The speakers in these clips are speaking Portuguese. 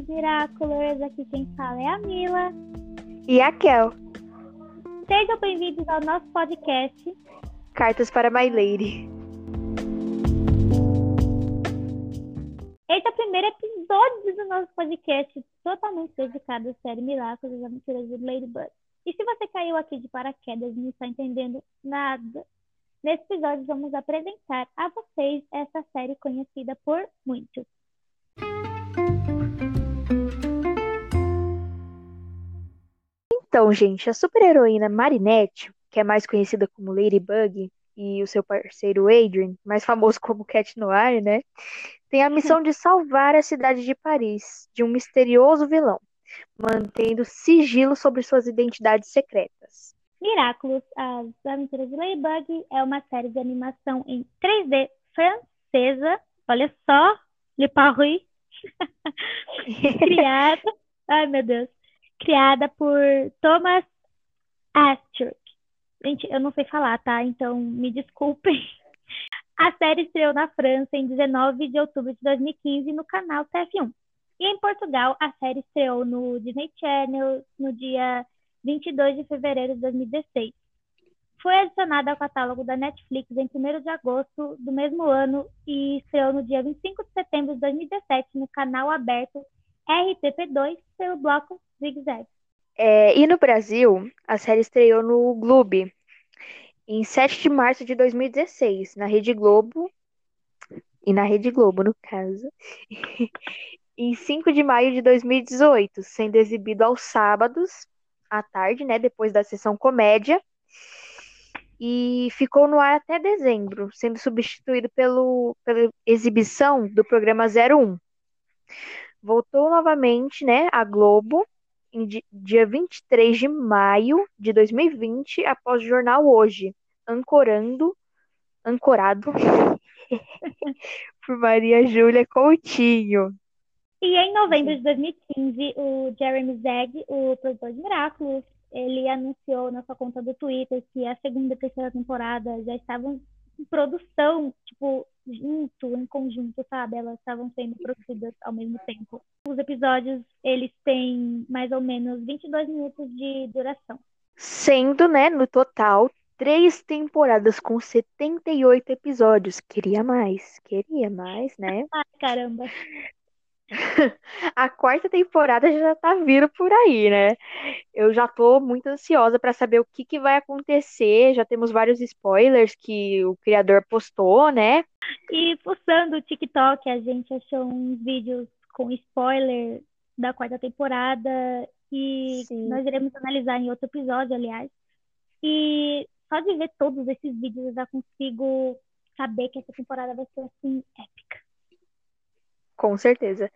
meus Miraculous! Aqui quem fala é a Mila. E a Kel. Sejam bem-vindos ao nosso podcast Cartas para My Lady. Esse é o primeiro episódio do nosso podcast totalmente dedicado à série Miraculous das Aventuras de Ladybug. E se você caiu aqui de paraquedas e não está entendendo nada, nesse episódio vamos apresentar a vocês essa série conhecida por muitos. Então, gente, a super-heroína Marinette, que é mais conhecida como Ladybug, e o seu parceiro Adrian, mais famoso como Cat Noir, né? Tem a missão de salvar a cidade de Paris de um misterioso vilão, mantendo sigilo sobre suas identidades secretas. Miraculous, As Aventuras de Ladybug é uma série de animação em 3D francesa. Olha só, Le Paris. criada, ai meu Deus, criada por Thomas Astor. Gente, eu não sei falar, tá? Então me desculpem. A série estreou na França em 19 de outubro de 2015 no canal TF1. E em Portugal, a série estreou no Disney Channel no dia 22 de fevereiro de 2016. Foi adicionada ao catálogo da Netflix em 1 de agosto do mesmo ano e estreou no dia 25 de setembro de 2017 no canal aberto RTP2 pelo bloco Zig Zag. É, e no Brasil, a série estreou no Globo em 7 de março de 2016, na Rede Globo, e na Rede Globo, no caso, em 5 de maio de 2018, sendo exibido aos sábados, à tarde, né, depois da sessão comédia, e ficou no ar até dezembro, sendo substituído pelo, pela exibição do programa 01. Voltou novamente, né, à Globo, em dia 23 de maio de 2020, após o jornal Hoje, ancorando, ancorado por Maria Júlia Coutinho. E em novembro de 2015, o Jeremy Zeg, o produtor de Miraculous, ele anunciou na sua conta do Twitter que a segunda e terceira temporada já estavam em produção, tipo, junto, em conjunto, sabe? Elas estavam sendo produzidas ao mesmo tempo. Os episódios, eles têm mais ou menos 22 minutos de duração. Sendo, né, no total, três temporadas com 78 episódios. Queria mais, queria mais, né? Ai, caramba. A quarta temporada já tá vindo por aí, né? Eu já tô muito ansiosa para saber o que, que vai acontecer. Já temos vários spoilers que o criador postou, né? E postando o TikTok, a gente achou uns vídeos com spoiler da quarta temporada e Sim. nós iremos analisar em outro episódio, aliás. E só de ver todos esses vídeos eu já consigo saber que essa temporada vai ser assim épica. Com certeza.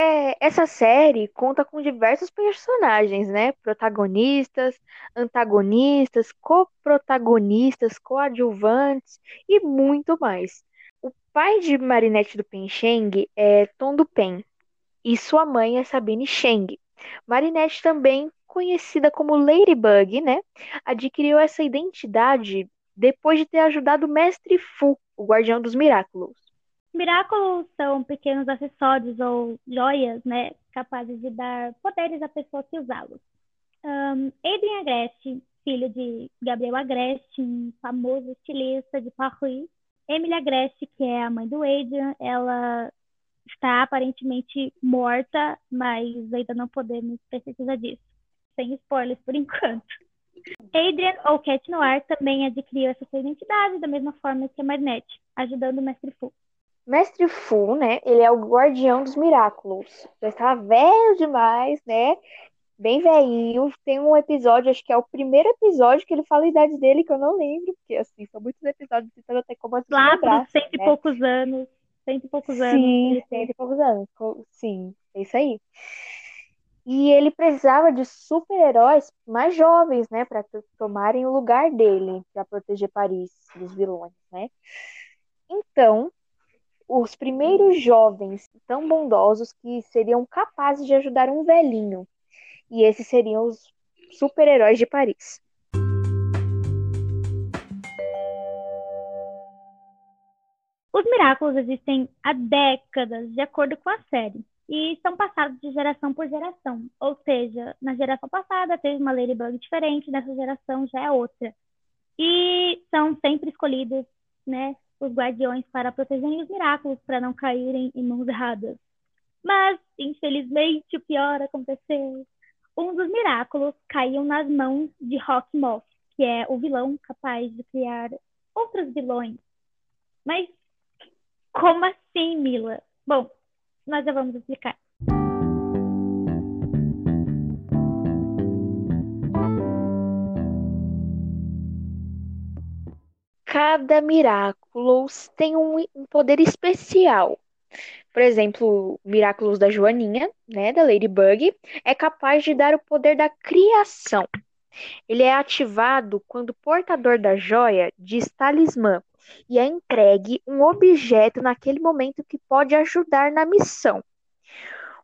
É, essa série conta com diversos personagens, né? Protagonistas, antagonistas, coprotagonistas, coadjuvantes e muito mais. O pai de Marinette do Pencheng é Tom do Pen e sua mãe é Sabine Cheng. Marinette também conhecida como Ladybug, né, adquiriu essa identidade depois de ter ajudado o Mestre Fu, o guardião dos Miraculous. Miraculous são pequenos acessórios ou joias, né, capazes de dar poderes à pessoa que usá-los. Um, Agreste, filho de Gabriel Agreste, um famoso estilista de Paris. Emily Agreste, que é a mãe do Adrian, ela está aparentemente morta, mas ainda não podemos ter certeza disso sem spoilers por enquanto. Adrian, ou Cat Noir, também adquiriu essa sua identidade da mesma forma que a Marinette, ajudando o Mestre Fu. Mestre Fu, né, ele é o guardião dos Miraculous. Já estava velho demais, né, bem velhinho. Tem um episódio, acho que é o primeiro episódio que ele fala a idade dele, que eu não lembro, porque, assim, são muitos episódios, então eu tenho como assim Lá para cento e né? poucos anos. Cento e poucos anos. Sim, cento e poucos anos. Sim, é isso aí. E ele precisava de super-heróis mais jovens, né, para tomarem o lugar dele, para proteger Paris dos vilões, né? Então, os primeiros jovens tão bondosos que seriam capazes de ajudar um velhinho. E esses seriam os super-heróis de Paris. Os Miraculous existem há décadas, de acordo com a série, e são passados de geração por geração. Ou seja, na geração passada teve uma Ladybug diferente, nessa geração já é outra. E são sempre escolhidos, né, os guardiões para protegerem os Miraculous, para não caírem em mãos erradas. Mas, infelizmente, o pior aconteceu. Um dos Miraculous caiu nas mãos de Rock Moth, que é o vilão capaz de criar outros vilões. Mas como assim, Mila? Bom, nós já vamos explicar. Cada Miraculous tem um, um poder especial. Por exemplo, o Miraculous da Joaninha, né, da Ladybug, é capaz de dar o poder da criação. Ele é ativado quando o portador da joia diz talismã e é entregue um objeto naquele momento que pode ajudar na missão.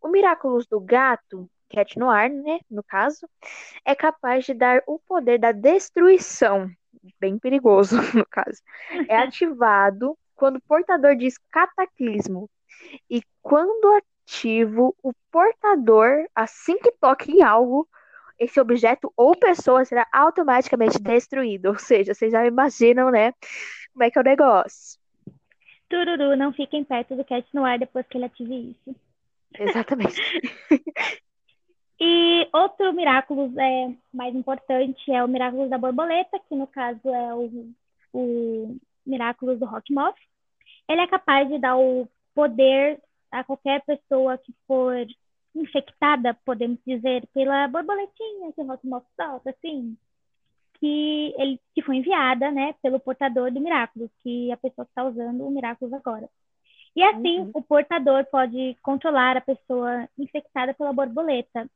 O Miraculous do Gato, Cat Noir, né, no caso, é capaz de dar o poder da destruição, bem perigoso no caso. É ativado quando o portador diz cataclismo e quando ativo, o portador, assim que toca em algo, esse objeto ou pessoa será automaticamente destruído. Ou seja, vocês já imaginam, né? Como é que é o negócio? Tururu, não fiquem perto do Cat no ar depois que ele ative isso. Exatamente. e outro Miraculous é, mais importante é o Miraculous da Borboleta, que no caso é o, o Miraculous do Rock Moth. Ele é capaz de dar o poder a qualquer pessoa que for infectada, podemos dizer, pela borboletinha que o Rock Moth solta, assim que ele que foi enviada, né, pelo portador do Miraculous, que é a pessoa que está usando o Miraculous agora. E assim, uhum. o portador pode controlar a pessoa infectada pela borboleta.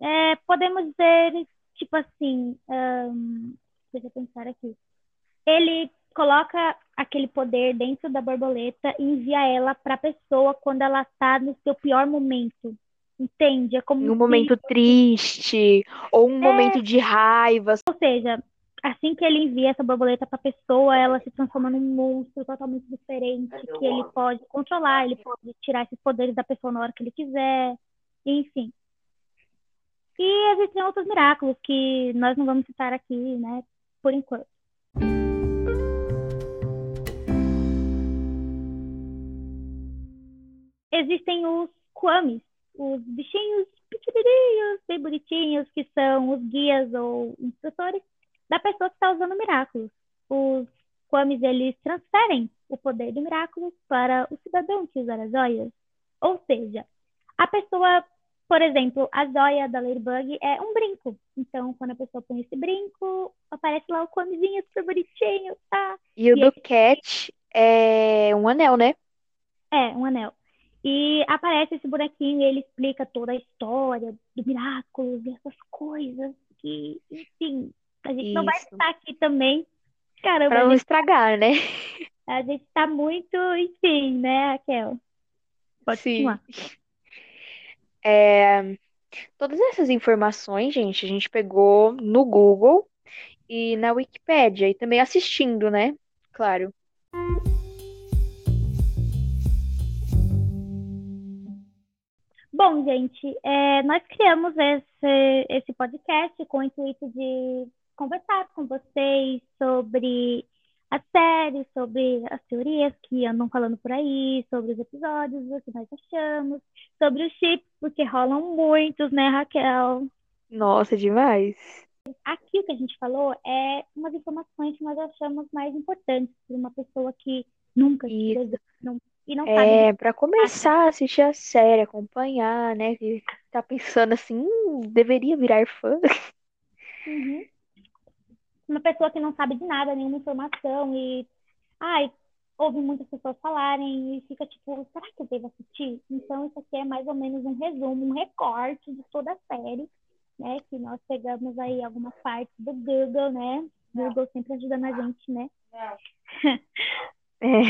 É, podemos dizer, tipo assim, um, deixa eu pensar aqui. Ele coloca aquele poder dentro da borboleta e envia ela para a pessoa quando ela está no seu pior momento. Entende? É como um momento triste ou um é... momento de raiva. Ou seja, assim que ele envia essa borboleta para a pessoa, ela se transforma num monstro totalmente diferente, que ele pode controlar, ele pode tirar esses poderes da pessoa na hora que ele quiser, enfim. E existem outros miraculos que nós não vamos citar aqui, né, por enquanto. Existem os Kwamis, os bichinhos pequenininhos, bem bonitinhos, que são os guias ou instrutores Miraculous. Os Kwamis, eles transferem o poder do Miraculous para o cidadão que usar as joias. Ou seja, a pessoa, por exemplo, a joia da Ladybug é um brinco. Então, quando a pessoa põe esse brinco, aparece lá o Kwamizinho super bonitinho, tá? E o e do Cat é um anel, né? É, um anel. E aparece esse bonequinho e ele explica toda a história do Miraculous e essas coisas que, enfim, a gente não vai estar aqui também. Caramba, pra não estragar, né? A gente tá muito, enfim, né, Raquel? Pode Sim. continuar. É, todas essas informações, gente, a gente pegou no Google e na Wikipédia e também assistindo, né? Claro. Bom, gente, é, nós criamos esse, esse podcast com o intuito de conversar com vocês sobre a série, sobre as teorias que andam falando por aí, sobre os episódios, o que nós achamos, sobre os chips, porque rolam muitos, né, Raquel? Nossa, demais. Aqui o que a gente falou é umas informações que nós achamos mais importantes para uma pessoa que nunca Isso. não, e não é, sabe. para começar a assistir a série, acompanhar, né? Que tá pensando assim, hum, deveria virar fã. Uhum uma pessoa que não sabe de nada, nenhuma informação e ai, ouve muitas pessoas falarem e fica tipo, será que eu devo assistir? Então isso aqui é mais ou menos um resumo, um recorte de toda a série, né? Que nós pegamos aí algumas partes do Google, né? Google sempre ajudando a gente, né? é.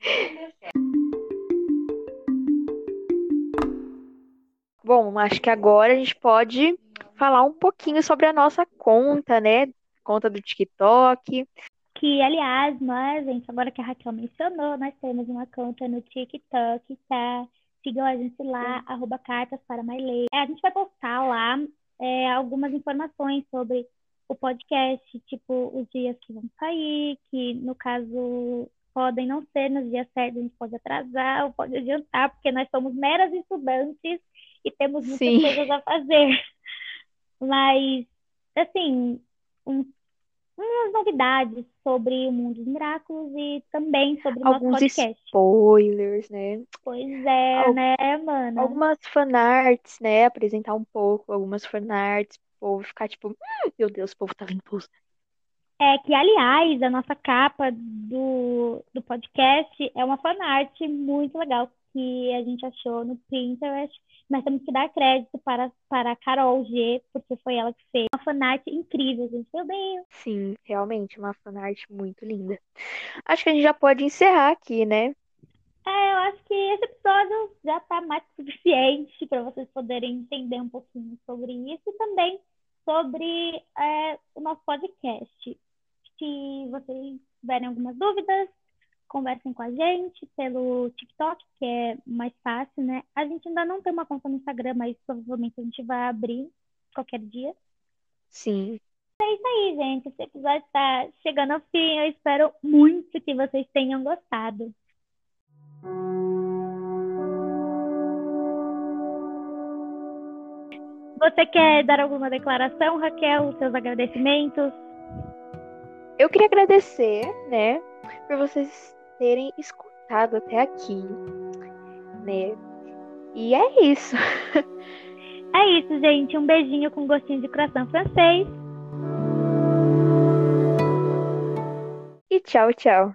Bom, acho que agora a gente pode falar um pouquinho sobre a nossa conta, né? Conta do TikTok. Que, aliás, nós, gente, agora que a Raquel mencionou, nós temos uma conta no TikTok, tá? Sigam a gente lá, arroba cartas para Mailei. A gente vai postar lá é, algumas informações sobre o podcast, tipo, os dias que vão sair, que no caso podem não ser nos dias certos, a gente pode atrasar ou pode adiantar, porque nós somos meras estudantes e temos muitas Sim. coisas a fazer. Mas, assim, um, umas novidades sobre o mundo dos miraculos e também sobre o nosso Alguns podcast. spoilers, né? Pois é, né, mana? Algumas fanarts, né? Apresentar um pouco algumas fanarts, o povo ficar tipo, "Hum, meu Deus, o povo tá vendo post. É que, aliás, a nossa capa do, do podcast é uma fanart muito legal que a gente achou no Pinterest. Nós temos que dar crédito para, para a Carol G, porque foi ela que fez. Uma fanart incrível, gente. Meu Deus! Sim, realmente, uma fanart muito linda. Acho que a gente já pode encerrar aqui, né? É, eu acho que esse episódio já está mais que suficiente para vocês poderem entender um pouquinho sobre isso e também sobre é, o nosso podcast. Se vocês tiverem algumas dúvidas, conversem com a gente pelo TikTok, que é mais fácil, né? A gente ainda não tem uma conta no Instagram, mas provavelmente a gente vai abrir qualquer dia. Sim. É isso aí, gente. Esse episódio está chegando ao fim. Eu espero muito que vocês tenham gostado. Você quer dar alguma declaração, Raquel? Seus agradecimentos? Eu queria agradecer, né, por vocês terem escutado até aqui, né? E é isso. É isso, gente. Um beijinho com gostinho de coração francês. E tchau, tchau.